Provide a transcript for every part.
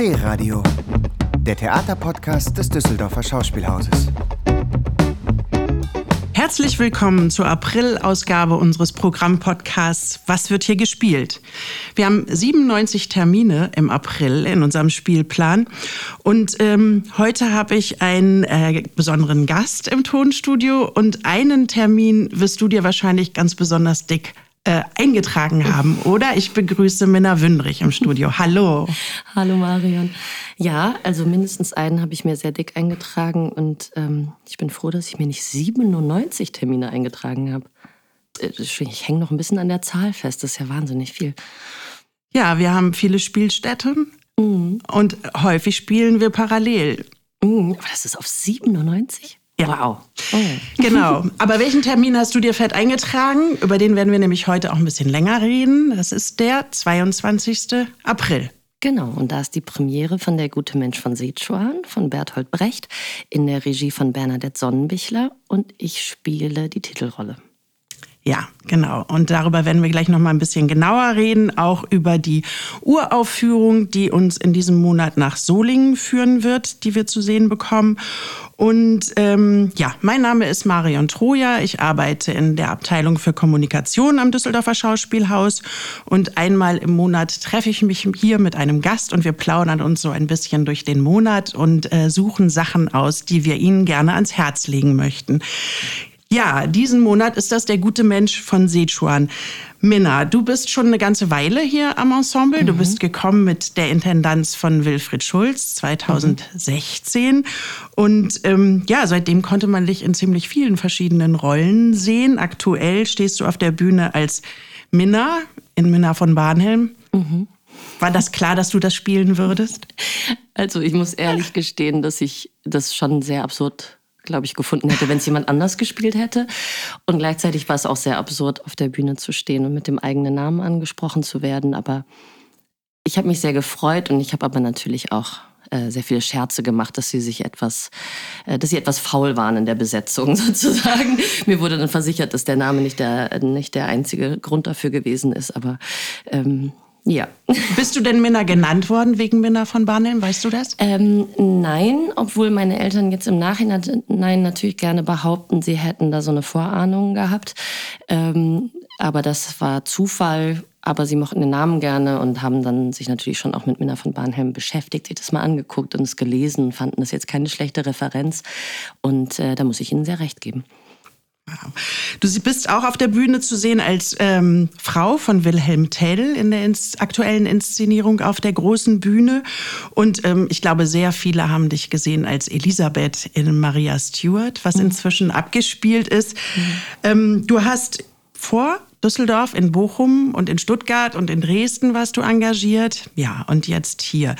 D-Radio, der Theaterpodcast des Düsseldorfer Schauspielhauses. Herzlich willkommen zur April-Ausgabe unseres Programmpodcasts Was wird hier gespielt? Wir haben 97 Termine im April in unserem Spielplan und ähm, heute habe ich einen äh, besonderen Gast im Tonstudio und einen Termin wirst du dir wahrscheinlich ganz besonders dick äh, eingetragen haben, oder? Ich begrüße Minna Wündrich im Studio. Hallo. Hallo Marion. Ja, also mindestens einen habe ich mir sehr dick eingetragen und ähm, ich bin froh, dass ich mir nicht 97 Termine eingetragen habe. Äh, ich hänge noch ein bisschen an der Zahl fest, das ist ja wahnsinnig viel. Ja, wir haben viele Spielstätte mhm. und häufig spielen wir parallel. Mhm, aber das ist auf 97? Ja. Wow. Oh. Genau. Aber welchen Termin hast du dir fett eingetragen? Über den werden wir nämlich heute auch ein bisschen länger reden. Das ist der 22. April. Genau, und da ist die Premiere von Der gute Mensch von Sichuan von Berthold Brecht in der Regie von Bernadette Sonnenbichler und ich spiele die Titelrolle. Ja, genau. Und darüber werden wir gleich noch mal ein bisschen genauer reden, auch über die Uraufführung, die uns in diesem Monat nach Solingen führen wird, die wir zu sehen bekommen. Und ähm, ja, mein Name ist Marion Troja. Ich arbeite in der Abteilung für Kommunikation am Düsseldorfer Schauspielhaus. Und einmal im Monat treffe ich mich hier mit einem Gast und wir plaudern uns so ein bisschen durch den Monat und äh, suchen Sachen aus, die wir Ihnen gerne ans Herz legen möchten. Ja, diesen Monat ist das der gute Mensch von Sichuan. Minna, du bist schon eine ganze Weile hier am Ensemble. Mhm. Du bist gekommen mit der Intendanz von Wilfried Schulz 2016. Mhm. Und ähm, ja, seitdem konnte man dich in ziemlich vielen verschiedenen Rollen sehen. Aktuell stehst du auf der Bühne als Minna in Minna von Barnhelm. Mhm. War das klar, dass du das spielen würdest? Also ich muss ehrlich gestehen, dass ich das schon sehr absurd glaube ich, gefunden hätte, wenn es jemand anders gespielt hätte. Und gleichzeitig war es auch sehr absurd, auf der Bühne zu stehen und mit dem eigenen Namen angesprochen zu werden. Aber ich habe mich sehr gefreut und ich habe aber natürlich auch äh, sehr viele Scherze gemacht, dass sie sich etwas, äh, dass sie etwas faul waren in der Besetzung sozusagen. Mir wurde dann versichert, dass der Name nicht der, nicht der einzige Grund dafür gewesen ist, aber ähm, ja. Bist du denn Minna genannt worden wegen Minna von Barnhelm? Weißt du das? Ähm, nein, obwohl meine Eltern jetzt im Nachhinein nein, natürlich gerne behaupten, sie hätten da so eine Vorahnung gehabt. Ähm, aber das war Zufall. Aber sie mochten den Namen gerne und haben dann sich natürlich schon auch mit Minna von Barnhelm beschäftigt, sich das mal angeguckt und es gelesen, fanden das jetzt keine schlechte Referenz. Und äh, da muss ich ihnen sehr recht geben. Du bist auch auf der Bühne zu sehen als ähm, Frau von Wilhelm Tell in der ins aktuellen Inszenierung auf der großen Bühne. Und ähm, ich glaube, sehr viele haben dich gesehen als Elisabeth in Maria Stuart, was mhm. inzwischen abgespielt ist. Mhm. Ähm, du hast vor Düsseldorf, in Bochum und in Stuttgart und in Dresden warst du engagiert. Ja, und jetzt hier.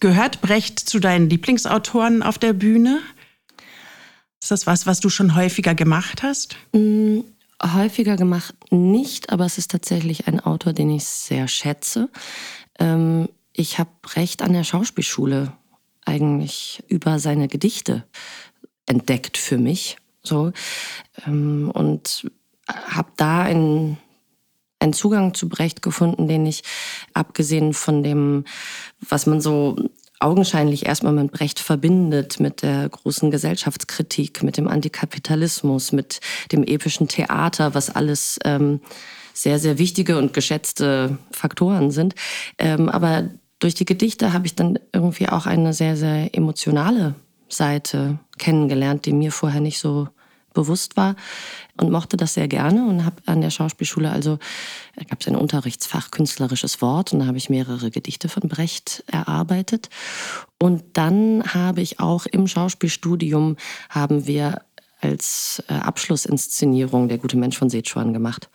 Gehört Brecht zu deinen Lieblingsautoren auf der Bühne? Ist das was, was du schon häufiger gemacht hast? Mm, häufiger gemacht nicht, aber es ist tatsächlich ein Autor, den ich sehr schätze. Ähm, ich habe Recht an der Schauspielschule eigentlich über seine Gedichte entdeckt für mich. So. Ähm, und habe da einen, einen Zugang zu Brecht gefunden, den ich, abgesehen von dem, was man so augenscheinlich erstmal mit Brecht verbindet, mit der großen Gesellschaftskritik, mit dem Antikapitalismus, mit dem epischen Theater, was alles ähm, sehr, sehr wichtige und geschätzte Faktoren sind. Ähm, aber durch die Gedichte habe ich dann irgendwie auch eine sehr, sehr emotionale Seite kennengelernt, die mir vorher nicht so bewusst war und mochte das sehr gerne und habe an der Schauspielschule also gab es ein Unterrichtsfach künstlerisches Wort und da habe ich mehrere Gedichte von Brecht erarbeitet und dann habe ich auch im Schauspielstudium haben wir als äh, Abschlussinszenierung der gute Mensch von Sichuan gemacht.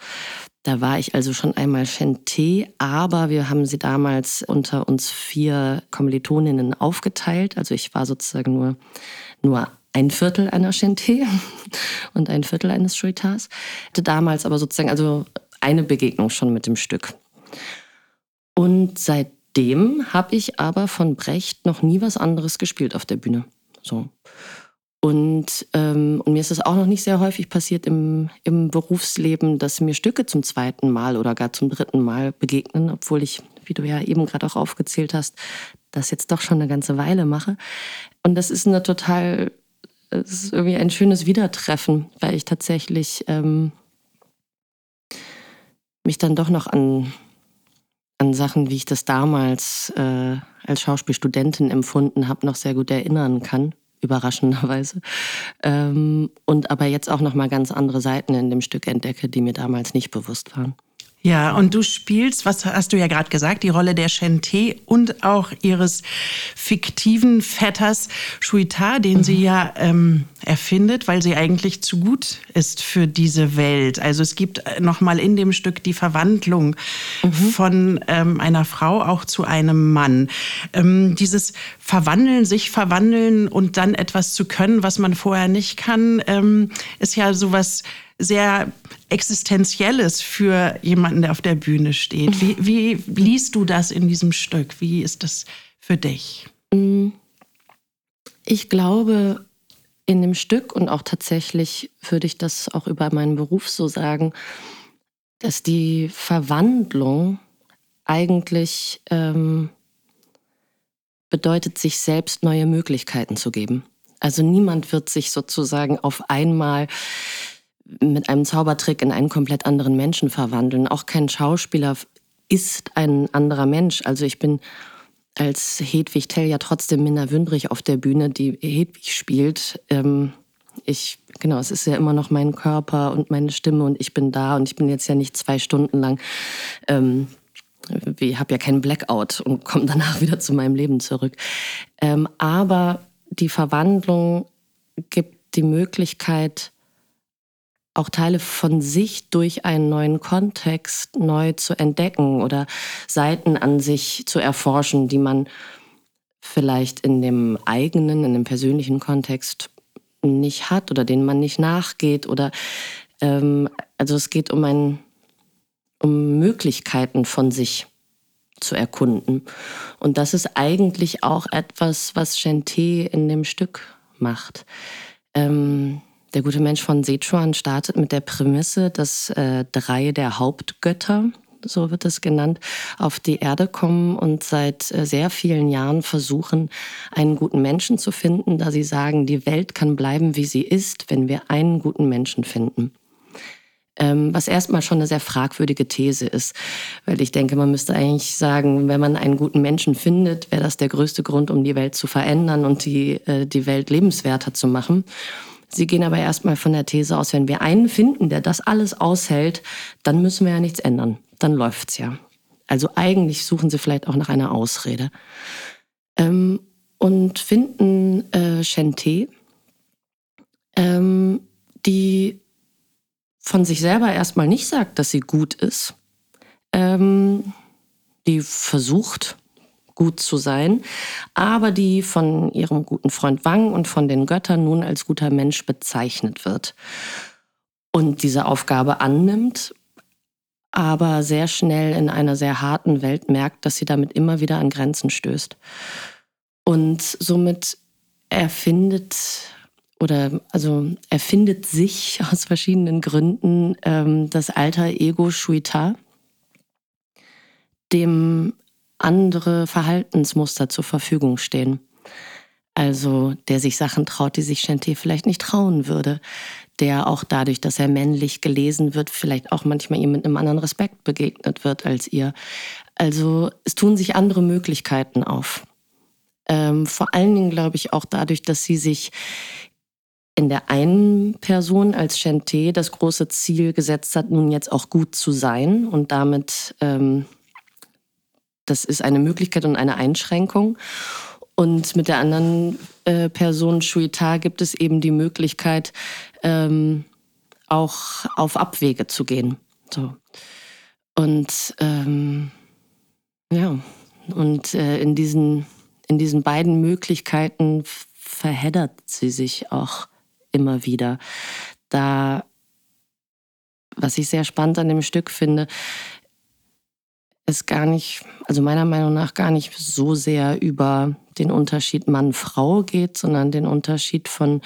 Da war ich also schon einmal Chanté, aber wir haben sie damals unter uns vier Kommilitoninnen aufgeteilt. Also ich war sozusagen nur, nur ein Viertel einer Chanté und ein Viertel eines Chuitas. Hatte damals aber sozusagen also eine Begegnung schon mit dem Stück. Und seitdem habe ich aber von Brecht noch nie was anderes gespielt auf der Bühne. So. Und, ähm, und mir ist es auch noch nicht sehr häufig passiert im, im Berufsleben, dass mir Stücke zum zweiten Mal oder gar zum dritten Mal begegnen, obwohl ich, wie du ja eben gerade auch aufgezählt hast, das jetzt doch schon eine ganze Weile mache. Und das ist eine total, es ist irgendwie ein schönes Wiedertreffen, weil ich tatsächlich ähm, mich dann doch noch an, an Sachen, wie ich das damals äh, als Schauspielstudentin empfunden habe, noch sehr gut erinnern kann überraschenderweise. Ähm, und aber jetzt auch noch mal ganz andere Seiten in dem Stück entdecke, die mir damals nicht bewusst waren. Ja, und du spielst, was hast du ja gerade gesagt, die Rolle der Shenté und auch ihres fiktiven Vetters Shuita, den mhm. sie ja ähm, erfindet, weil sie eigentlich zu gut ist für diese Welt. Also es gibt äh, nochmal in dem Stück die Verwandlung mhm. von ähm, einer Frau auch zu einem Mann. Ähm, dieses Verwandeln, sich verwandeln und dann etwas zu können, was man vorher nicht kann, ähm, ist ja sowas sehr Existenzielles für jemanden, der auf der Bühne steht. Wie, wie liest du das in diesem Stück? Wie ist das für dich? Mm. Ich glaube, in dem Stück und auch tatsächlich würde ich das auch über meinen Beruf so sagen, dass die Verwandlung eigentlich ähm, bedeutet, sich selbst neue Möglichkeiten zu geben. Also niemand wird sich sozusagen auf einmal mit einem Zaubertrick in einen komplett anderen Menschen verwandeln. Auch kein Schauspieler ist ein anderer Mensch. Also ich bin als Hedwig Tell ja trotzdem Minna Wündrich auf der Bühne, die Hedwig spielt. Ähm, ich, genau, es ist ja immer noch mein Körper und meine Stimme und ich bin da und ich bin jetzt ja nicht zwei Stunden lang, ähm, ich habe ja keinen Blackout und komme danach wieder zu meinem Leben zurück. Ähm, aber die Verwandlung gibt die Möglichkeit, auch Teile von sich durch einen neuen Kontext neu zu entdecken oder Seiten an sich zu erforschen, die man vielleicht in dem eigenen, in dem persönlichen Kontext nicht hat oder denen man nicht nachgeht oder ähm, also es geht um ein um Möglichkeiten von sich zu erkunden und das ist eigentlich auch etwas, was Chanté in dem Stück macht. Ähm, der gute Mensch von Sichuan startet mit der Prämisse, dass äh, drei der Hauptgötter, so wird es genannt, auf die Erde kommen und seit äh, sehr vielen Jahren versuchen, einen guten Menschen zu finden, da sie sagen, die Welt kann bleiben, wie sie ist, wenn wir einen guten Menschen finden. Ähm, was erstmal schon eine sehr fragwürdige These ist, weil ich denke, man müsste eigentlich sagen, wenn man einen guten Menschen findet, wäre das der größte Grund, um die Welt zu verändern und die, äh, die Welt lebenswerter zu machen. Sie gehen aber erstmal von der These aus, wenn wir einen finden, der das alles aushält, dann müssen wir ja nichts ändern. Dann läuft's ja. Also eigentlich suchen sie vielleicht auch nach einer Ausrede. Ähm, und finden äh, Chanté, ähm, die von sich selber erstmal nicht sagt, dass sie gut ist, ähm, die versucht, gut zu sein, aber die von ihrem guten Freund Wang und von den Göttern nun als guter Mensch bezeichnet wird und diese Aufgabe annimmt, aber sehr schnell in einer sehr harten Welt merkt, dass sie damit immer wieder an Grenzen stößt. Und somit erfindet oder also erfindet sich aus verschiedenen Gründen ähm, das alter Ego Shuita, dem andere Verhaltensmuster zur Verfügung stehen. Also der sich Sachen traut, die sich Chanté vielleicht nicht trauen würde. Der auch dadurch, dass er männlich gelesen wird, vielleicht auch manchmal ihm mit einem anderen Respekt begegnet wird als ihr. Also es tun sich andere Möglichkeiten auf. Ähm, vor allen Dingen glaube ich auch dadurch, dass sie sich in der einen Person als Chanté das große Ziel gesetzt hat, nun jetzt auch gut zu sein und damit ähm, das ist eine Möglichkeit und eine Einschränkung. Und mit der anderen äh, Person, Shuita, gibt es eben die Möglichkeit, ähm, auch auf Abwege zu gehen. So. Und ähm, ja, und äh, in, diesen, in diesen beiden Möglichkeiten verheddert sie sich auch immer wieder. Da, was ich sehr spannend an dem Stück finde, es gar nicht, also meiner Meinung nach gar nicht so sehr über den Unterschied Mann-Frau geht, sondern den Unterschied von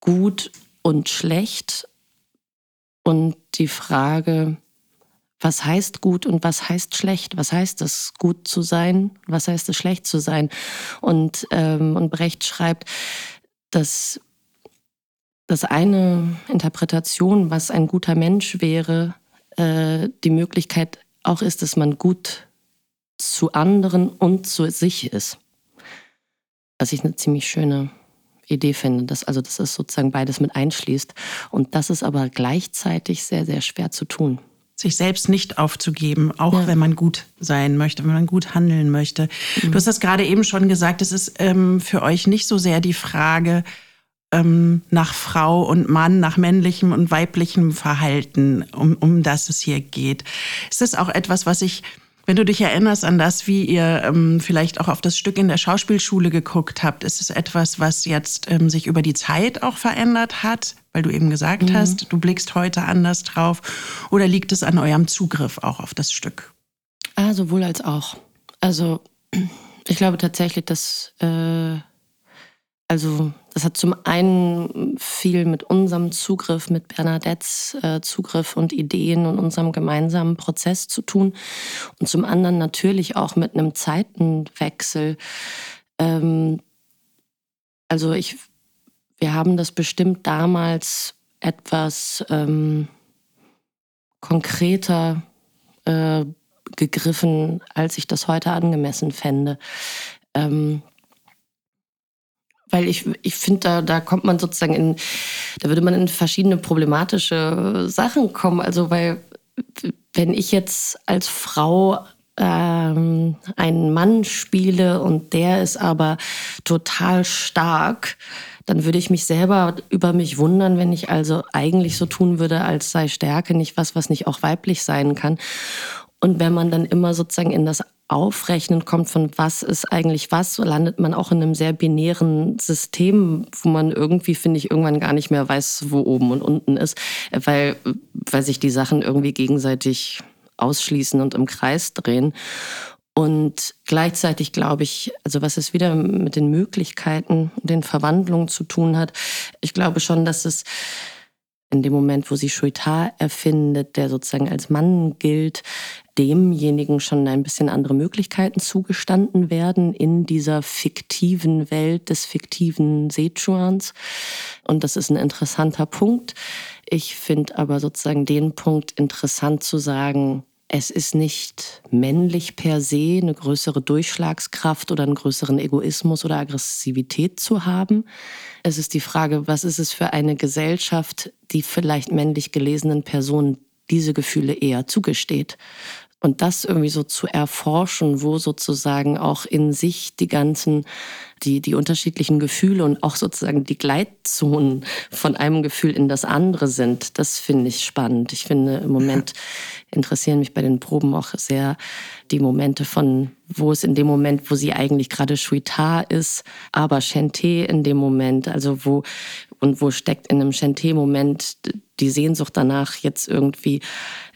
gut und schlecht und die Frage, was heißt gut und was heißt schlecht? Was heißt es, gut zu sein? Was heißt es, schlecht zu sein? Und, ähm, und Brecht schreibt, dass, dass eine Interpretation, was ein guter Mensch wäre, äh, die Möglichkeit auch ist, dass man gut zu anderen und zu sich ist. Was ich eine ziemlich schöne Idee finde, dass also dass es sozusagen beides mit einschließt. Und das ist aber gleichzeitig sehr, sehr schwer zu tun. Sich selbst nicht aufzugeben, auch ja. wenn man gut sein möchte, wenn man gut handeln möchte. Mhm. Du hast das gerade eben schon gesagt, es ist ähm, für euch nicht so sehr die Frage, ähm, nach Frau und Mann, nach männlichem und weiblichem Verhalten, um, um das es hier geht. Ist das auch etwas, was ich wenn du dich erinnerst an das, wie ihr ähm, vielleicht auch auf das Stück in der Schauspielschule geguckt habt, ist es etwas, was jetzt ähm, sich über die Zeit auch verändert hat? Weil du eben gesagt mhm. hast, du blickst heute anders drauf. Oder liegt es an eurem Zugriff auch auf das Stück? Ah, sowohl als auch. Also ich glaube tatsächlich, dass äh, also das hat zum einen viel mit unserem Zugriff, mit Bernadettes äh, Zugriff und Ideen und unserem gemeinsamen Prozess zu tun. Und zum anderen natürlich auch mit einem Zeitenwechsel. Ähm, also ich, wir haben das bestimmt damals etwas ähm, konkreter äh, gegriffen, als ich das heute angemessen fände. Ähm, weil ich, ich finde, da, da kommt man sozusagen in, da würde man in verschiedene problematische Sachen kommen. Also, weil, wenn ich jetzt als Frau ähm, einen Mann spiele und der ist aber total stark, dann würde ich mich selber über mich wundern, wenn ich also eigentlich so tun würde, als sei Stärke nicht was, was nicht auch weiblich sein kann. Und wenn man dann immer sozusagen in das Aufrechnen kommt von was ist eigentlich was, so landet man auch in einem sehr binären System, wo man irgendwie, finde ich, irgendwann gar nicht mehr weiß, wo oben und unten ist, weil, weil sich die Sachen irgendwie gegenseitig ausschließen und im Kreis drehen. Und gleichzeitig glaube ich, also was es wieder mit den Möglichkeiten, den Verwandlungen zu tun hat, ich glaube schon, dass es in dem Moment, wo sie Schuitar erfindet, der sozusagen als Mann gilt, demjenigen schon ein bisschen andere Möglichkeiten zugestanden werden in dieser fiktiven Welt des fiktiven Sechuans. Und das ist ein interessanter Punkt. Ich finde aber sozusagen den Punkt interessant zu sagen, es ist nicht männlich per se, eine größere Durchschlagskraft oder einen größeren Egoismus oder Aggressivität zu haben. Es ist die Frage, was ist es für eine Gesellschaft, die vielleicht männlich gelesenen Personen diese Gefühle eher zugesteht. Und das irgendwie so zu erforschen, wo sozusagen auch in sich die ganzen, die, die unterschiedlichen Gefühle und auch sozusagen die Gleitzonen von einem Gefühl in das andere sind, das finde ich spannend. Ich finde, im Moment interessieren mich bei den Proben auch sehr die Momente von, wo es in dem Moment, wo sie eigentlich gerade Shuita ist, aber Chanté in dem Moment, also wo, und wo steckt in einem Chanté-Moment die Sehnsucht danach, jetzt irgendwie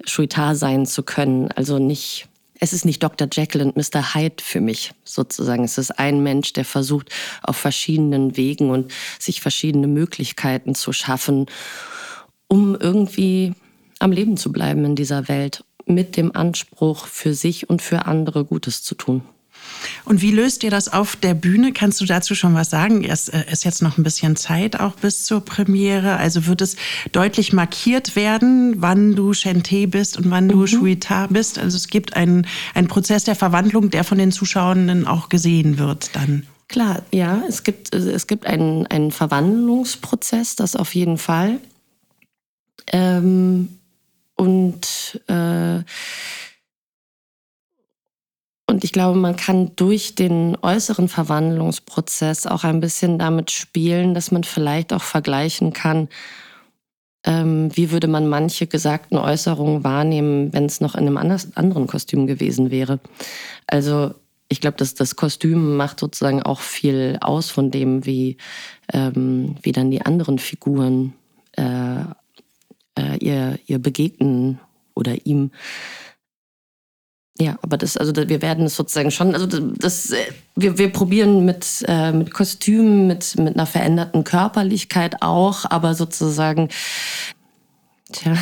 Shuitar sein zu können. Also nicht, es ist nicht Dr. Jekyll und Mr. Hyde für mich sozusagen. Es ist ein Mensch, der versucht, auf verschiedenen Wegen und sich verschiedene Möglichkeiten zu schaffen, um irgendwie am Leben zu bleiben in dieser Welt mit dem Anspruch, für sich und für andere Gutes zu tun. Und wie löst ihr das auf der Bühne? Kannst du dazu schon was sagen? Es äh, ist jetzt noch ein bisschen Zeit auch bis zur Premiere. Also wird es deutlich markiert werden, wann du Chanté bist und wann du mhm. Shuita bist? Also es gibt einen, einen Prozess der Verwandlung, der von den Zuschauenden auch gesehen wird dann. Klar, ja, es gibt, es gibt einen, einen Verwandlungsprozess, das auf jeden Fall. Ähm, und äh, und ich glaube, man kann durch den äußeren Verwandlungsprozess auch ein bisschen damit spielen, dass man vielleicht auch vergleichen kann, ähm, wie würde man manche gesagten Äußerungen wahrnehmen, wenn es noch in einem anders, anderen Kostüm gewesen wäre. Also ich glaube, dass das Kostüm macht sozusagen auch viel aus von dem, wie, ähm, wie dann die anderen Figuren äh, äh, ihr, ihr begegnen oder ihm. Ja, aber das, also wir werden es sozusagen schon, also das, wir, wir probieren mit, äh, mit Kostümen, mit, mit einer veränderten Körperlichkeit auch, aber sozusagen Tja,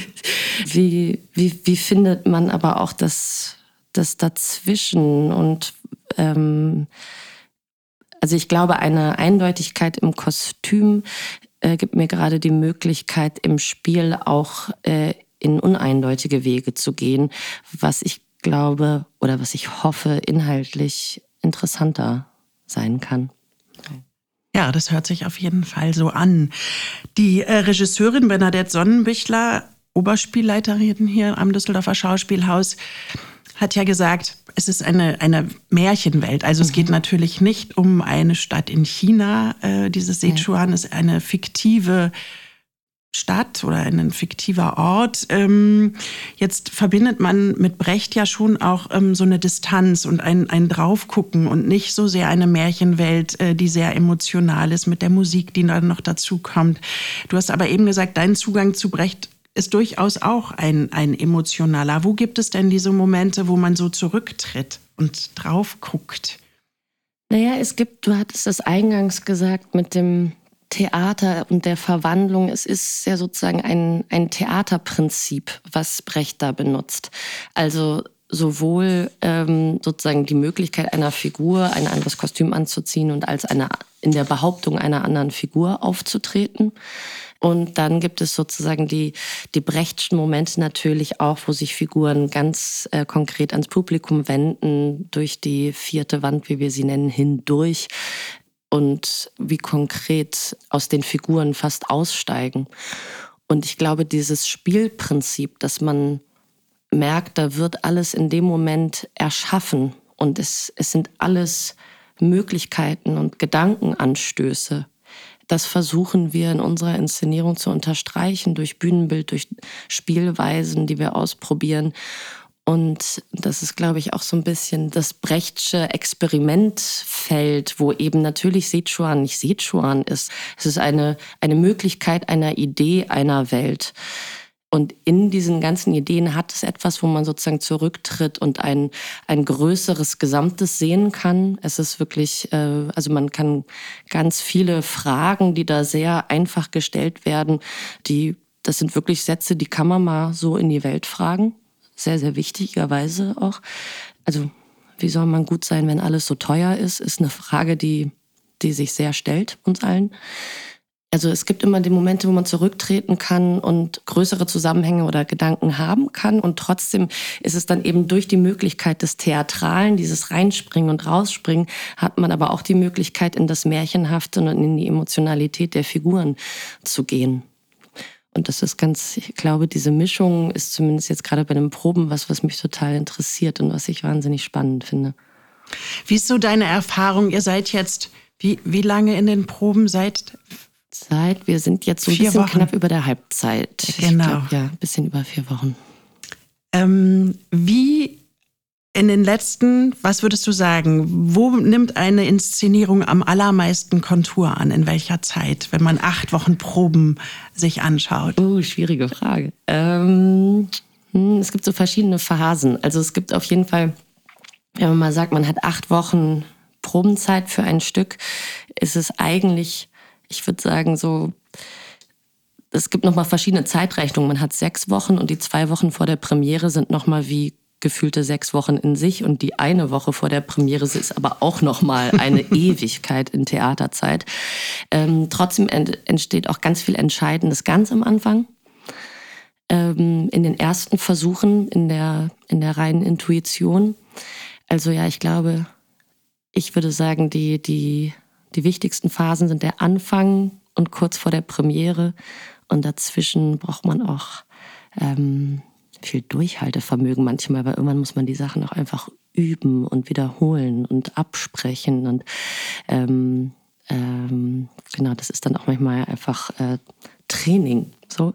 wie, wie, wie findet man aber auch das, das Dazwischen? Und ähm, also ich glaube, eine Eindeutigkeit im Kostüm äh, gibt mir gerade die Möglichkeit, im Spiel auch äh, in uneindeutige Wege zu gehen, was ich glaube oder was ich hoffe, inhaltlich interessanter sein kann. Ja, das hört sich auf jeden Fall so an. Die äh, Regisseurin Bernadette Sonnenbichler, Oberspielleiterin hier am Düsseldorfer Schauspielhaus, hat ja gesagt, es ist eine, eine Märchenwelt. Also mhm. es geht mhm. natürlich nicht um eine Stadt in China. Äh, dieses Sichuan ist eine fiktive Stadt oder ein fiktiver Ort. Ähm, jetzt verbindet man mit Brecht ja schon auch ähm, so eine Distanz und ein, ein Draufgucken und nicht so sehr eine Märchenwelt, äh, die sehr emotional ist mit der Musik, die dann noch dazu kommt. Du hast aber eben gesagt, dein Zugang zu Brecht ist durchaus auch ein, ein emotionaler. Wo gibt es denn diese Momente, wo man so zurücktritt und drauf guckt? Naja, es gibt, du hattest das eingangs gesagt mit dem Theater und der Verwandlung. Es ist ja sozusagen ein, ein Theaterprinzip, was Brecht da benutzt. Also sowohl ähm, sozusagen die Möglichkeit einer Figur, ein anderes Kostüm anzuziehen und als eine in der Behauptung einer anderen Figur aufzutreten. Und dann gibt es sozusagen die, die Brechtschen Momente natürlich auch, wo sich Figuren ganz äh, konkret ans Publikum wenden, durch die vierte Wand, wie wir sie nennen, hindurch und wie konkret aus den Figuren fast aussteigen. Und ich glaube, dieses Spielprinzip, dass man merkt, da wird alles in dem Moment erschaffen und es, es sind alles Möglichkeiten und Gedankenanstöße. Das versuchen wir in unserer Inszenierung zu unterstreichen durch Bühnenbild, durch Spielweisen, die wir ausprobieren. Und das ist, glaube ich, auch so ein bisschen das Brechtsche Experimentfeld, wo eben natürlich Sichuan nicht Sichuan ist. Es ist eine, eine Möglichkeit einer Idee einer Welt. Und in diesen ganzen Ideen hat es etwas, wo man sozusagen zurücktritt und ein, ein größeres Gesamtes sehen kann. Es ist wirklich, äh, also man kann ganz viele Fragen, die da sehr einfach gestellt werden, die, das sind wirklich Sätze, die kann man mal so in die Welt fragen sehr, sehr wichtigerweise auch. Also wie soll man gut sein, wenn alles so teuer ist, ist eine Frage, die, die sich sehr stellt uns allen. Also es gibt immer die Momente, wo man zurücktreten kann und größere Zusammenhänge oder Gedanken haben kann. Und trotzdem ist es dann eben durch die Möglichkeit des Theatralen, dieses Reinspringen und Rausspringen, hat man aber auch die Möglichkeit, in das Märchenhafte und in die Emotionalität der Figuren zu gehen. Und das ist ganz, ich glaube, diese Mischung ist zumindest jetzt gerade bei den Proben was, was mich total interessiert und was ich wahnsinnig spannend finde. Wie ist so deine Erfahrung? Ihr seid jetzt, wie, wie lange in den Proben seid? Seit, wir sind jetzt so ein bisschen Wochen. knapp über der Halbzeit. Genau. Glaub, ja, ein bisschen über vier Wochen. Ähm, wie in den letzten, was würdest du sagen, wo nimmt eine Inszenierung am allermeisten Kontur an? In welcher Zeit, wenn man acht Wochen Proben sich anschaut? Oh, schwierige Frage. Ähm, hm, es gibt so verschiedene Phasen. Also es gibt auf jeden Fall, wenn man mal sagt, man hat acht Wochen Probenzeit für ein Stück, ist es eigentlich, ich würde sagen, so es gibt nochmal verschiedene Zeitrechnungen. Man hat sechs Wochen und die zwei Wochen vor der Premiere sind nochmal wie gefühlte sechs Wochen in sich und die eine Woche vor der Premiere ist aber auch noch mal eine Ewigkeit in Theaterzeit. Ähm, trotzdem ent entsteht auch ganz viel Entscheidendes ganz am Anfang. Ähm, in den ersten Versuchen in der in der reinen Intuition. Also ja, ich glaube, ich würde sagen, die die die wichtigsten Phasen sind der Anfang und kurz vor der Premiere und dazwischen braucht man auch ähm, viel Durchhaltevermögen manchmal, weil irgendwann muss man die Sachen auch einfach üben und wiederholen und absprechen und ähm, ähm, genau, das ist dann auch manchmal einfach äh, Training so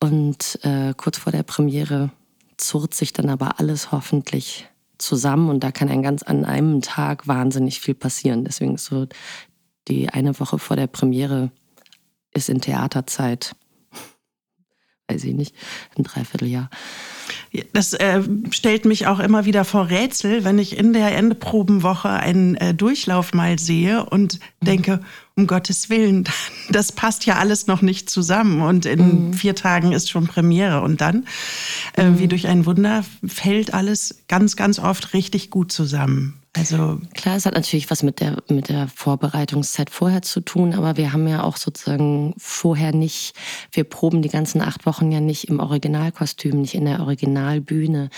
und äh, kurz vor der Premiere zurrt sich dann aber alles hoffentlich zusammen und da kann ein ganz an einem Tag wahnsinnig viel passieren. Deswegen ist so die eine Woche vor der Premiere ist in Theaterzeit weiß ich nicht, ein Dreivierteljahr. Das äh, stellt mich auch immer wieder vor Rätsel, wenn ich in der Endeprobenwoche einen äh, Durchlauf mal sehe und mhm. denke, um Gottes Willen, das passt ja alles noch nicht zusammen und in mhm. vier Tagen ist schon Premiere und dann, äh, mhm. wie durch ein Wunder, fällt alles ganz, ganz oft richtig gut zusammen. Also klar, es hat natürlich was mit der mit der Vorbereitungszeit vorher zu tun, aber wir haben ja auch sozusagen vorher nicht, wir proben die ganzen acht Wochen ja nicht im Originalkostüm, nicht in der Originalbühne,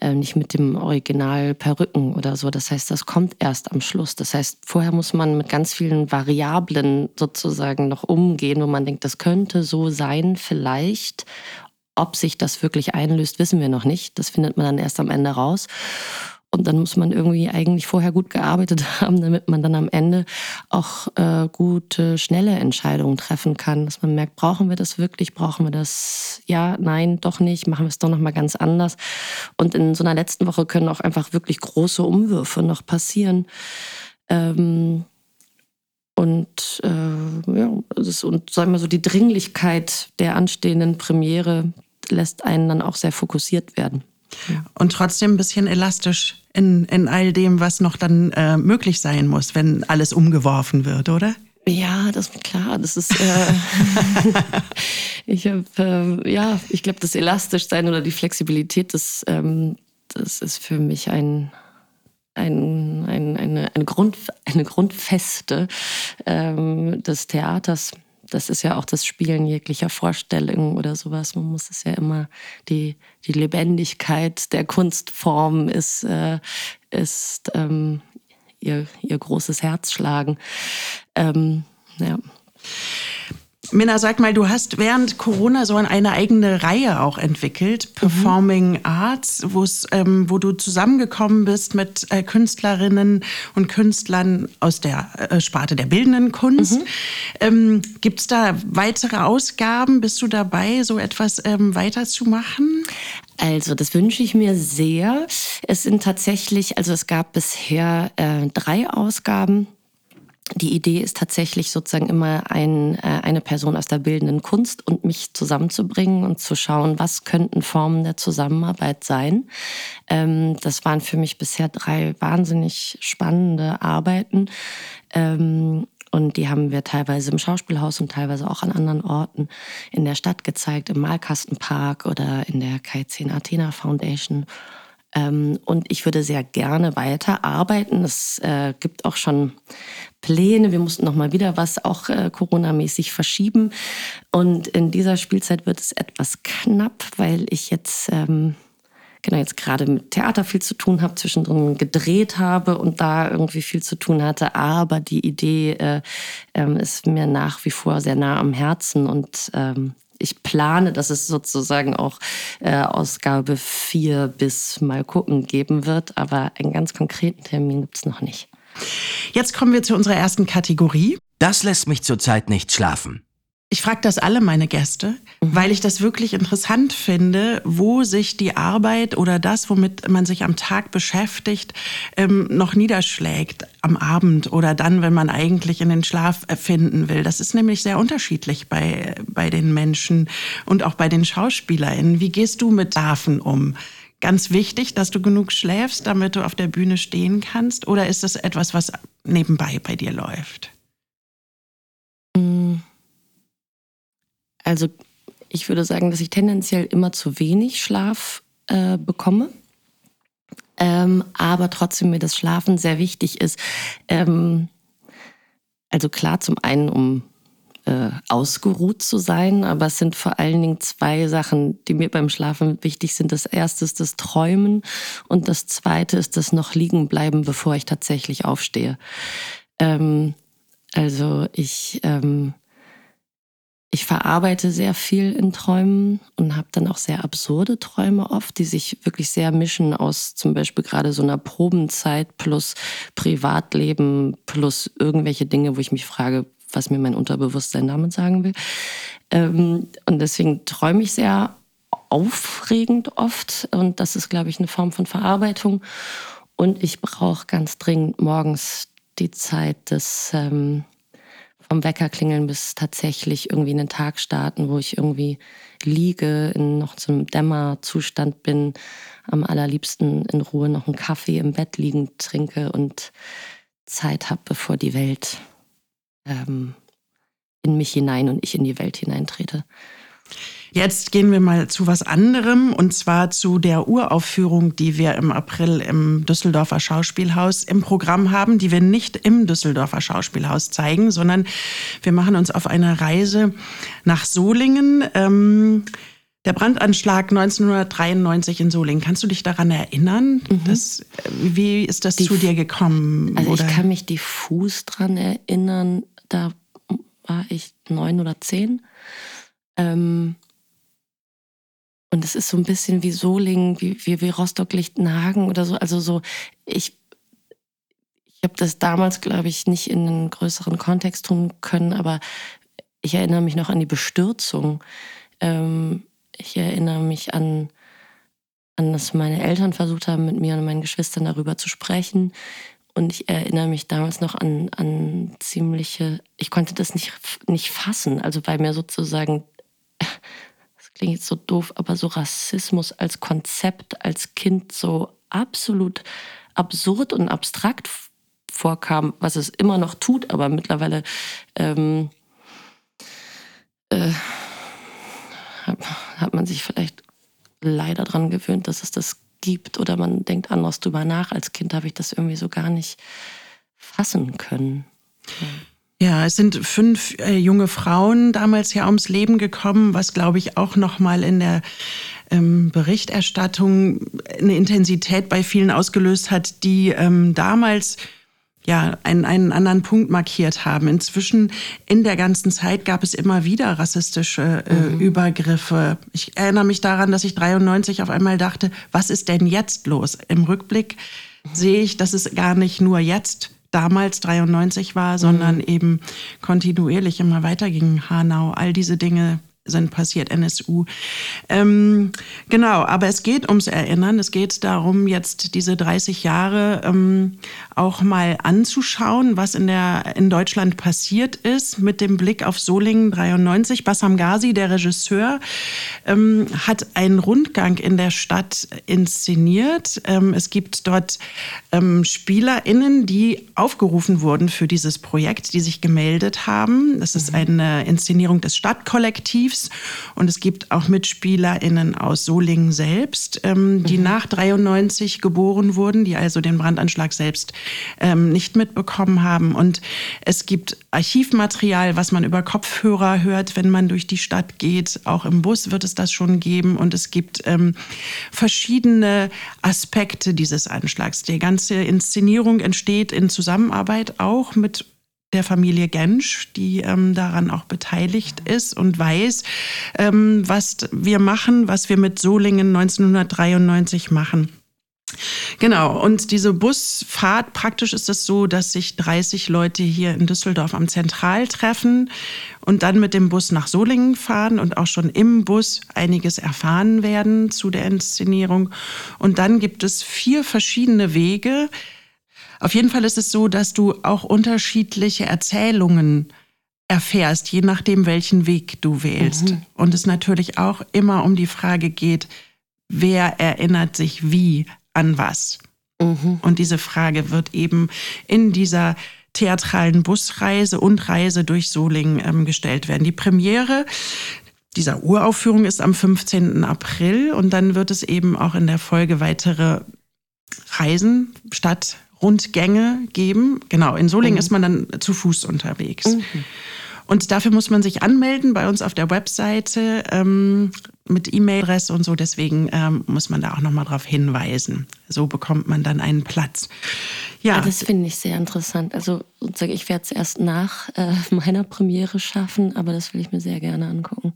äh, nicht mit dem Original Perücken oder so. Das heißt, das kommt erst am Schluss. Das heißt, vorher muss man mit ganz vielen Variablen sozusagen noch umgehen, wo man denkt, das könnte so sein, vielleicht. Ob sich das wirklich einlöst, wissen wir noch nicht. Das findet man dann erst am Ende raus. Und dann muss man irgendwie eigentlich vorher gut gearbeitet haben, damit man dann am Ende auch äh, gute, schnelle Entscheidungen treffen kann. Dass man merkt, brauchen wir das wirklich? Brauchen wir das? Ja, nein, doch nicht. Machen wir es doch nochmal ganz anders. Und in so einer letzten Woche können auch einfach wirklich große Umwürfe noch passieren. Ähm, und äh, ja, ist, und sagen wir so, die Dringlichkeit der anstehenden Premiere lässt einen dann auch sehr fokussiert werden. Und trotzdem ein bisschen elastisch in, in all dem, was noch dann äh, möglich sein muss, wenn alles umgeworfen wird, oder? Ja, das ist klar. Das ist, äh, ich habe, äh, ja, ich glaube, das Elastischsein oder die Flexibilität, das, ähm, das ist für mich ein, ein, ein, eine, eine, Grund, eine Grundfeste ähm, des Theaters das ist ja auch das Spielen jeglicher Vorstellungen oder sowas. Man muss es ja immer, die, die Lebendigkeit der Kunstform ist, äh, ist ähm, ihr, ihr großes Herz schlagen. Ähm, ja. Minna, sag mal, du hast während Corona so eine eigene Reihe auch entwickelt, Performing mhm. Arts, ähm, wo du zusammengekommen bist mit äh, Künstlerinnen und Künstlern aus der äh, Sparte der bildenden Kunst. Mhm. Ähm, Gibt es da weitere Ausgaben? Bist du dabei, so etwas ähm, weiterzumachen? Also, das wünsche ich mir sehr. Es sind tatsächlich, also es gab bisher äh, drei Ausgaben die Idee ist tatsächlich sozusagen immer ein, äh, eine Person aus der bildenden Kunst und mich zusammenzubringen und zu schauen, was könnten Formen der Zusammenarbeit sein. Ähm, das waren für mich bisher drei wahnsinnig spannende Arbeiten. Ähm, und die haben wir teilweise im Schauspielhaus und teilweise auch an anderen Orten in der Stadt gezeigt, im Malkastenpark oder in der K10 Athena Foundation. Ähm, und ich würde sehr gerne weiterarbeiten. Es äh, gibt auch schon Pläne. Wir mussten noch mal wieder was auch äh, Corona-mäßig verschieben. Und in dieser Spielzeit wird es etwas knapp, weil ich jetzt ähm, genau jetzt gerade mit Theater viel zu tun habe, zwischendrin gedreht habe und da irgendwie viel zu tun hatte. Aber die Idee äh, ähm, ist mir nach wie vor sehr nah am Herzen und ähm, ich plane, dass es sozusagen auch äh, Ausgabe 4 bis mal gucken geben wird, aber einen ganz konkreten Termin gibt es noch nicht. Jetzt kommen wir zu unserer ersten Kategorie. Das lässt mich zurzeit nicht schlafen. Ich frage das alle meine Gäste, mhm. weil ich das wirklich interessant finde, wo sich die Arbeit oder das, womit man sich am Tag beschäftigt, ähm, noch niederschlägt am Abend oder dann, wenn man eigentlich in den Schlaf finden will. Das ist nämlich sehr unterschiedlich bei, bei den Menschen und auch bei den SchauspielerInnen. Wie gehst du mit Dafen um? Ganz wichtig, dass du genug schläfst, damit du auf der Bühne stehen kannst? Oder ist das etwas, was nebenbei bei dir läuft? Also ich würde sagen, dass ich tendenziell immer zu wenig Schlaf äh, bekomme. Ähm, aber trotzdem mir das Schlafen sehr wichtig ist. Ähm, also klar, zum einen, um äh, ausgeruht zu sein, aber es sind vor allen Dingen zwei Sachen, die mir beim Schlafen wichtig sind. Das erste ist das Träumen und das zweite ist das noch liegen bleiben, bevor ich tatsächlich aufstehe. Ähm, also ich ähm, ich verarbeite sehr viel in Träumen und habe dann auch sehr absurde Träume oft, die sich wirklich sehr mischen aus zum Beispiel gerade so einer Probenzeit plus Privatleben plus irgendwelche Dinge, wo ich mich frage, was mir mein Unterbewusstsein damit sagen will. Ähm, und deswegen träume ich sehr aufregend oft und das ist, glaube ich, eine Form von Verarbeitung. Und ich brauche ganz dringend morgens die Zeit des ähm, vom Wecker klingeln bis tatsächlich irgendwie einen Tag starten, wo ich irgendwie liege, in noch so einem Dämmerzustand bin, am allerliebsten in Ruhe noch einen Kaffee im Bett liegen trinke und Zeit habe, bevor die Welt ähm, in mich hinein und ich in die Welt hineintrete. Jetzt gehen wir mal zu was anderem und zwar zu der Uraufführung, die wir im April im Düsseldorfer Schauspielhaus im Programm haben, die wir nicht im Düsseldorfer Schauspielhaus zeigen, sondern wir machen uns auf eine Reise nach Solingen. Ähm, der Brandanschlag 1993 in Solingen, kannst du dich daran erinnern? Mhm. Das, wie ist das die, zu dir gekommen? Also oder? ich kann mich diffus daran erinnern, da war ich neun oder zehn. Ähm, und es ist so ein bisschen wie Solingen, wie, wie, wie Rostock-Lichtenhagen oder so. Also so, ich, ich habe das damals, glaube ich, nicht in einen größeren Kontext tun können, aber ich erinnere mich noch an die Bestürzung. Ähm, ich erinnere mich an, an, dass meine Eltern versucht haben, mit mir und meinen Geschwistern darüber zu sprechen. Und ich erinnere mich damals noch an, an ziemliche, ich konnte das nicht, nicht fassen, also weil mir sozusagen klingt jetzt so doof, aber so Rassismus als Konzept als Kind so absolut absurd und abstrakt vorkam, was es immer noch tut, aber mittlerweile ähm, äh, hat man sich vielleicht leider daran gewöhnt, dass es das gibt oder man denkt anders drüber nach. Als Kind habe ich das irgendwie so gar nicht fassen können. Ja. Ja, es sind fünf äh, junge Frauen damals ja ums Leben gekommen, was glaube ich auch noch mal in der ähm, Berichterstattung eine Intensität bei vielen ausgelöst hat, die ähm, damals ja, einen, einen anderen Punkt markiert haben. Inzwischen in der ganzen Zeit gab es immer wieder rassistische äh, mhm. Übergriffe. Ich erinnere mich daran, dass ich 93 auf einmal dachte, was ist denn jetzt los? Im Rückblick mhm. sehe ich, dass es gar nicht nur jetzt damals 93 war, sondern mhm. eben kontinuierlich immer weiterging. Hanau, all diese Dinge sind passiert, NSU. Ähm, genau, aber es geht ums Erinnern. Es geht darum, jetzt diese 30 Jahre ähm, auch mal anzuschauen, was in, der, in Deutschland passiert ist, mit dem Blick auf Solingen 93. Bassam Ghazi, der Regisseur, ähm, hat einen Rundgang in der Stadt inszeniert. Ähm, es gibt dort ähm, SpielerInnen, die aufgerufen wurden für dieses Projekt, die sich gemeldet haben. Das ist mhm. eine Inszenierung des Stadtkollektivs Chiefs. Und es gibt auch MitspielerInnen aus Solingen selbst, ähm, die mhm. nach 93 geboren wurden, die also den Brandanschlag selbst ähm, nicht mitbekommen haben. Und es gibt Archivmaterial, was man über Kopfhörer hört, wenn man durch die Stadt geht. Auch im Bus wird es das schon geben. Und es gibt ähm, verschiedene Aspekte dieses Anschlags. Die ganze Inszenierung entsteht in Zusammenarbeit auch mit der Familie Gensch, die ähm, daran auch beteiligt ist und weiß, ähm, was wir machen, was wir mit Solingen 1993 machen. Genau, und diese Busfahrt, praktisch ist es so, dass sich 30 Leute hier in Düsseldorf am Zentral treffen und dann mit dem Bus nach Solingen fahren und auch schon im Bus einiges erfahren werden zu der Inszenierung. Und dann gibt es vier verschiedene Wege, auf jeden Fall ist es so, dass du auch unterschiedliche Erzählungen erfährst, je nachdem, welchen Weg du wählst. Mhm. Und es natürlich auch immer um die Frage geht, wer erinnert sich wie an was. Mhm. Und diese Frage wird eben in dieser theatralen Busreise und Reise durch Solingen ähm, gestellt werden. Die Premiere dieser Uraufführung ist am 15. April und dann wird es eben auch in der Folge weitere Reisen statt Rundgänge geben. Genau, in Solingen mhm. ist man dann zu Fuß unterwegs. Mhm. Und dafür muss man sich anmelden bei uns auf der Webseite ähm, mit E-Mail-Adresse und so. Deswegen ähm, muss man da auch nochmal drauf hinweisen. So bekommt man dann einen Platz. Ja, ja das finde ich sehr interessant. Also ich werde es erst nach äh, meiner Premiere schaffen, aber das will ich mir sehr gerne angucken.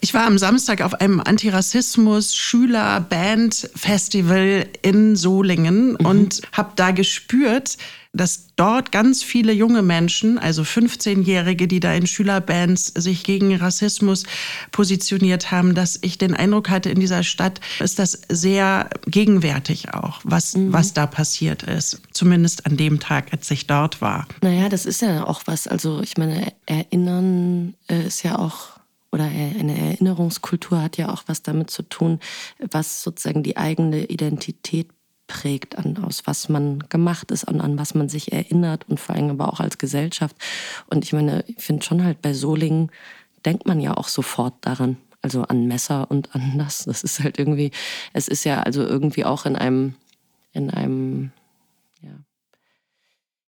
Ich war am Samstag auf einem Antirassismus-Schüler-Band-Festival in Solingen mhm. und habe da gespürt, dass dort ganz viele junge Menschen, also 15-Jährige, die da in Schülerbands sich gegen Rassismus positioniert haben, dass ich den Eindruck hatte, in dieser Stadt ist das sehr gegenwärtig auch, was, mhm. was da passiert ist. Zumindest an dem Tag, als ich dort war. Naja, das ist ja auch was. Also ich meine, Erinnern äh, ist ja auch oder eine Erinnerungskultur hat ja auch was damit zu tun, was sozusagen die eigene Identität prägt, an, aus was man gemacht ist und an was man sich erinnert und vor allem aber auch als Gesellschaft. Und ich meine, ich finde schon halt bei Solingen denkt man ja auch sofort daran. Also an Messer und an das. Das ist halt irgendwie, es ist ja also irgendwie auch in einem, in einem,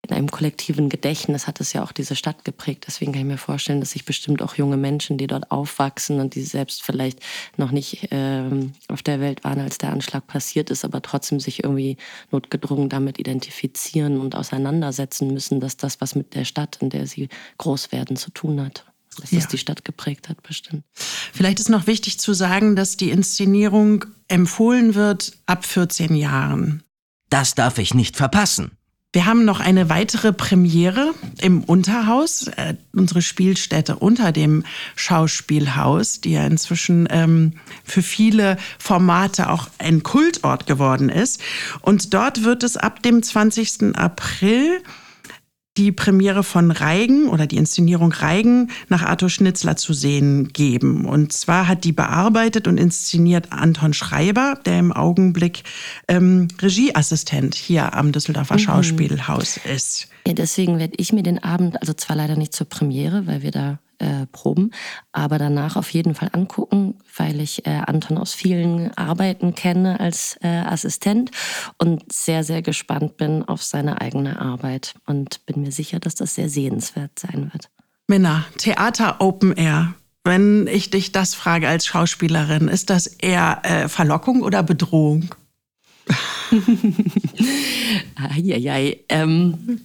in einem kollektiven Gedächtnis hat es ja auch diese Stadt geprägt. Deswegen kann ich mir vorstellen, dass sich bestimmt auch junge Menschen, die dort aufwachsen und die selbst vielleicht noch nicht ähm, auf der Welt waren, als der Anschlag passiert ist, aber trotzdem sich irgendwie notgedrungen damit identifizieren und auseinandersetzen müssen, dass das, was mit der Stadt, in der sie groß werden, zu tun hat. Dass ja. das die Stadt geprägt hat, bestimmt. Vielleicht ist noch wichtig zu sagen, dass die Inszenierung empfohlen wird ab 14 Jahren. Das darf ich nicht verpassen. Wir haben noch eine weitere Premiere im Unterhaus, äh, unsere Spielstätte unter dem Schauspielhaus, die ja inzwischen ähm, für viele Formate auch ein Kultort geworden ist. Und dort wird es ab dem 20. April die Premiere von Reigen oder die Inszenierung Reigen nach Arthur Schnitzler zu sehen geben. Und zwar hat die bearbeitet und inszeniert Anton Schreiber, der im Augenblick ähm, Regieassistent hier am Düsseldorfer mhm. Schauspielhaus ist. Ja, deswegen werde ich mir den Abend, also zwar leider nicht zur Premiere, weil wir da äh, proben, aber danach auf jeden Fall angucken, weil ich äh, Anton aus vielen Arbeiten kenne als äh, Assistent und sehr, sehr gespannt bin auf seine eigene Arbeit und bin mir sicher, dass das sehr sehenswert sein wird. Minna, Theater Open Air. Wenn ich dich das frage als Schauspielerin, ist das eher äh, Verlockung oder Bedrohung? Eieiei. Ähm,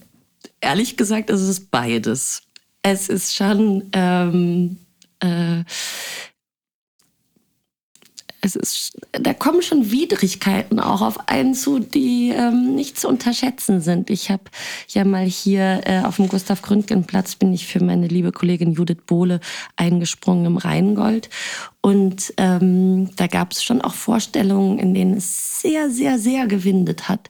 ehrlich gesagt, ist es beides es ist schon, ähm, äh, es ist, da kommen schon Widrigkeiten auch auf einen zu, die ähm, nicht zu unterschätzen sind. Ich habe ja mal hier äh, auf dem Gustav Gründgen Platz bin ich für meine liebe Kollegin Judith Bohle eingesprungen im Rheingold und ähm, da gab es schon auch Vorstellungen, in denen es sehr, sehr, sehr gewindet hat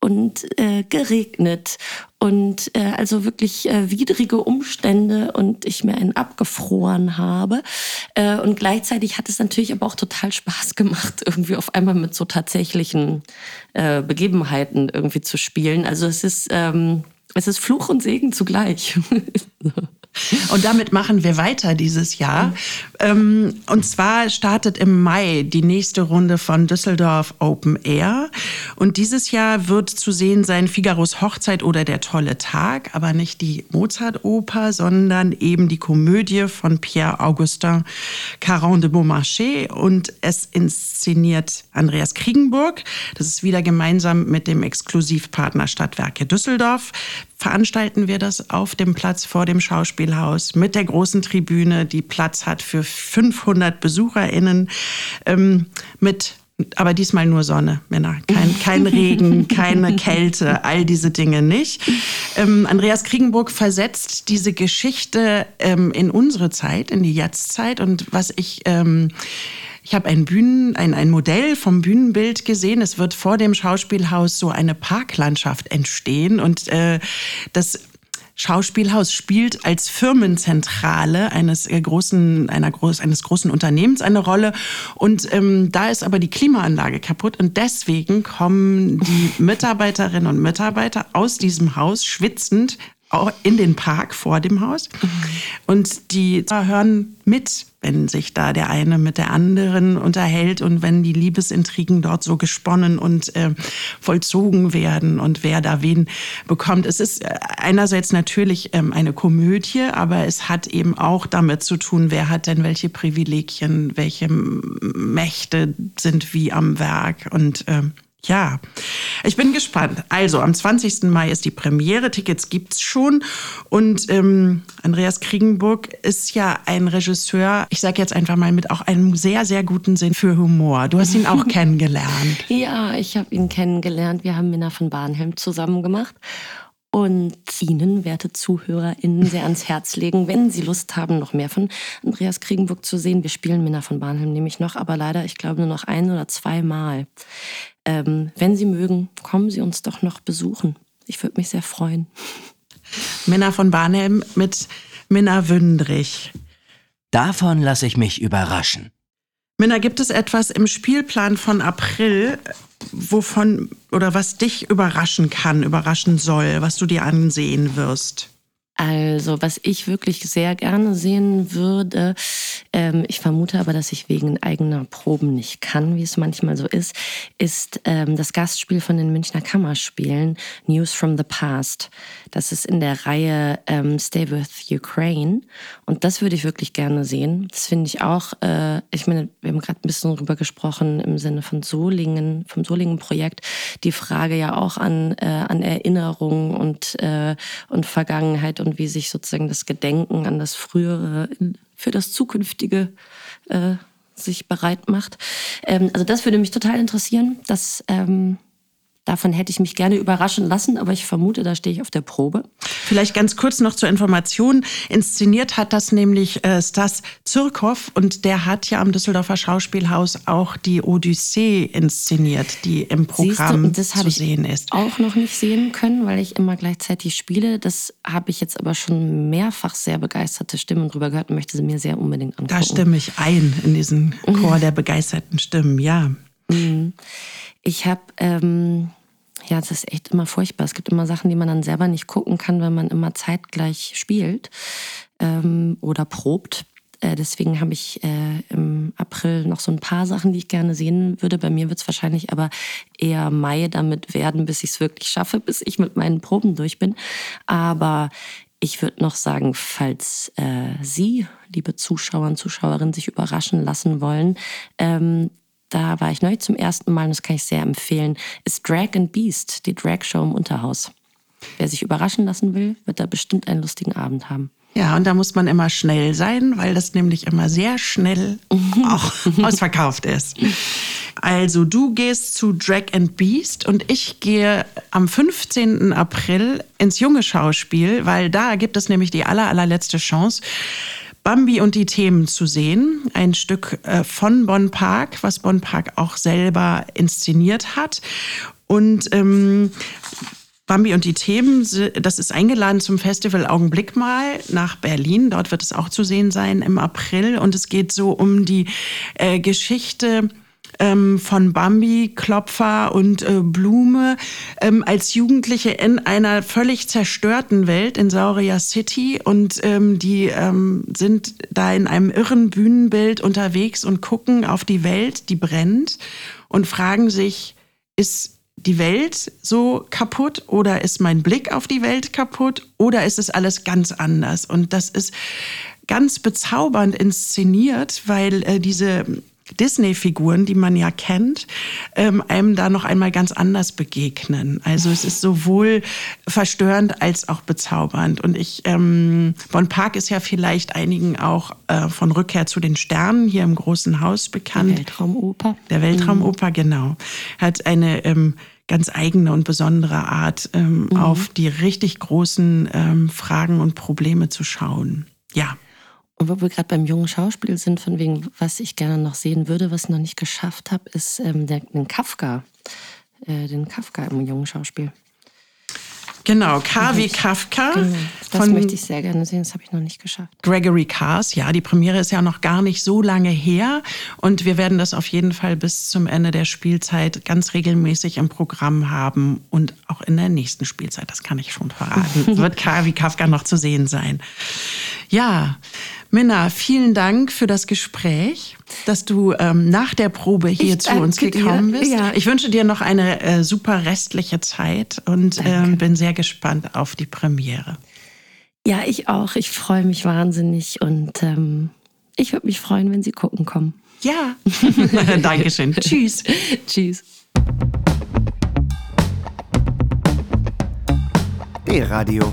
und äh, geregnet und äh, also wirklich äh, widrige Umstände und ich mir einen abgefroren habe. Äh, und gleichzeitig hat es natürlich aber auch total Spaß gemacht, irgendwie auf einmal mit so tatsächlichen äh, Begebenheiten irgendwie zu spielen. Also es ist, ähm, es ist Fluch und Segen zugleich. Und damit machen wir weiter dieses Jahr. Mhm. Und zwar startet im Mai die nächste Runde von Düsseldorf Open Air. Und dieses Jahr wird zu sehen sein Figaros Hochzeit oder Der tolle Tag, aber nicht die Mozart-Oper, sondern eben die Komödie von Pierre-Augustin Caron de Beaumarchais. Und es inszeniert Andreas Kriegenburg. Das ist wieder gemeinsam mit dem Exklusivpartner Stadtwerke Düsseldorf veranstalten wir das auf dem Platz vor dem Schauspielhaus mit der großen Tribüne, die Platz hat für 500 BesucherInnen, ähm, mit aber diesmal nur Sonne, Männer. Kein, kein Regen, keine Kälte, all diese Dinge nicht. Ähm, Andreas Kriegenburg versetzt diese Geschichte ähm, in unsere Zeit, in die Jetztzeit. Und was ich ähm, ich habe ein Bühnen, ein, ein Modell vom Bühnenbild gesehen. Es wird vor dem Schauspielhaus so eine Parklandschaft entstehen und äh, das Schauspielhaus spielt als Firmenzentrale eines äh, großen, einer groß, eines großen Unternehmens eine Rolle. Und ähm, da ist aber die Klimaanlage kaputt. Und deswegen kommen die Mitarbeiterinnen und Mitarbeiter aus diesem Haus schwitzend in den Park vor dem Haus. Und die hören mit, wenn sich da der eine mit der anderen unterhält und wenn die Liebesintrigen dort so gesponnen und äh, vollzogen werden und wer da wen bekommt. Es ist äh, einerseits natürlich ähm, eine Komödie, aber es hat eben auch damit zu tun, wer hat denn welche Privilegien, welche Mächte sind wie am Werk und äh, ja, Ich bin gespannt. Also, am 20. Mai ist die Premiere. Tickets gibt's schon. Und ähm, Andreas Kriegenburg ist ja ein Regisseur, ich sage jetzt einfach mal mit auch einem sehr, sehr guten Sinn für Humor. Du hast ihn auch kennengelernt. Ja, ich habe ihn kennengelernt. Wir haben Minna von Barnhelm zusammen gemacht und Ihnen, werte ZuhörerInnen, sehr ans Herz legen, wenn Sie Lust haben, noch mehr von Andreas Kriegenburg zu sehen. Wir spielen Minna von Barnhelm nämlich noch, aber leider, ich glaube, nur noch ein oder zweimal. Ähm, wenn Sie mögen, kommen Sie uns doch noch besuchen. Ich würde mich sehr freuen. Minna von Barnhelm mit Minna Wündrich. Davon lasse ich mich überraschen. Minna, gibt es etwas im Spielplan von April, wovon oder was dich überraschen kann, überraschen soll, was du dir ansehen wirst? Also, was ich wirklich sehr gerne sehen würde, ähm, ich vermute aber, dass ich wegen eigener Proben nicht kann, wie es manchmal so ist, ist ähm, das Gastspiel von den Münchner Kammerspielen News from the Past. Das ist in der Reihe ähm, Stay with Ukraine und das würde ich wirklich gerne sehen. Das finde ich auch, äh, ich meine, wir haben gerade ein bisschen darüber gesprochen im Sinne von Solingen, vom Solingen-Projekt, die Frage ja auch an, äh, an Erinnerung und, äh, und Vergangenheit wie sich sozusagen das Gedenken an das Frühere für das Zukünftige äh, sich bereit macht. Ähm, also das würde mich total interessieren. Das ähm, Davon hätte ich mich gerne überraschen lassen, aber ich vermute, da stehe ich auf der Probe. Vielleicht ganz kurz noch zur Information. Inszeniert hat das nämlich äh, Stas Zürkow und der hat ja am Düsseldorfer Schauspielhaus auch die Odyssee inszeniert, die im Programm du, das zu sehen ist. Auch noch nicht sehen können, weil ich immer gleichzeitig spiele. Das habe ich jetzt aber schon mehrfach sehr begeisterte Stimmen drüber gehört und möchte sie mir sehr unbedingt angucken. Da stimme ich ein in diesen Chor der begeisterten Stimmen, ja. Mhm. Ich habe, ähm, ja, das ist echt immer furchtbar. Es gibt immer Sachen, die man dann selber nicht gucken kann, wenn man immer zeitgleich spielt ähm, oder probt. Äh, deswegen habe ich äh, im April noch so ein paar Sachen, die ich gerne sehen würde. Bei mir wird es wahrscheinlich aber eher Mai damit werden, bis ich es wirklich schaffe, bis ich mit meinen Proben durch bin. Aber ich würde noch sagen, falls äh, Sie, liebe Zuschauer und Zuschauerinnen, sich überraschen lassen wollen, ähm, da war ich neu zum ersten Mal und das kann ich sehr empfehlen, ist Drag and Beast, die Drag-Show im Unterhaus. Wer sich überraschen lassen will, wird da bestimmt einen lustigen Abend haben. Ja, und da muss man immer schnell sein, weil das nämlich immer sehr schnell auch ausverkauft ist. Also du gehst zu Drag and Beast und ich gehe am 15. April ins junge Schauspiel, weil da gibt es nämlich die aller, allerletzte Chance, Bambi und die Themen zu sehen. Ein Stück äh, von Bonn Park, was Bonn Park auch selber inszeniert hat. Und ähm, Bambi und die Themen, das ist eingeladen zum Festival Augenblick mal nach Berlin. Dort wird es auch zu sehen sein im April. Und es geht so um die äh, Geschichte ähm, von Bambi, Klopfer und äh, Blume ähm, als Jugendliche in einer völlig zerstörten Welt in Sauria City und ähm, die ähm, sind da in einem irren Bühnenbild unterwegs und gucken auf die Welt, die brennt und fragen sich, ist die Welt so kaputt oder ist mein Blick auf die Welt kaputt oder ist es alles ganz anders? Und das ist ganz bezaubernd inszeniert, weil äh, diese Disney-Figuren, die man ja kennt, ähm, einem da noch einmal ganz anders begegnen. Also es ist sowohl verstörend als auch bezaubernd. Und ich, ähm, Bon Park ist ja vielleicht einigen auch äh, von Rückkehr zu den Sternen hier im großen Haus bekannt. Der Weltraumoper. Der Weltraumoper, mhm. genau. Hat eine ähm, ganz eigene und besondere Art, ähm, mhm. auf die richtig großen ähm, Fragen und Probleme zu schauen. Ja. Und wo wir gerade beim jungen Schauspiel sind, von wegen, was ich gerne noch sehen würde, was ich noch nicht geschafft habe, ist ähm, der, den Kafka. Äh, den Kafka im jungen Schauspiel. Genau, K wie Kafka. Genau, das möchte ich sehr gerne sehen, das habe ich noch nicht geschafft. Gregory Cars, ja, die Premiere ist ja noch gar nicht so lange her und wir werden das auf jeden Fall bis zum Ende der Spielzeit ganz regelmäßig im Programm haben und auch in der nächsten Spielzeit, das kann ich schon verraten, wird K wie Kafka noch zu sehen sein. Ja, Minna, vielen Dank für das Gespräch, dass du ähm, nach der Probe hier ich zu uns gekommen dir. bist. Ja. Ich wünsche dir noch eine äh, super restliche Zeit und ähm, bin sehr gespannt auf die Premiere. Ja, ich auch. Ich freue mich wahnsinnig und ähm, ich würde mich freuen, wenn Sie gucken kommen. Ja, Dankeschön. Tschüss. Tschüss. D-Radio,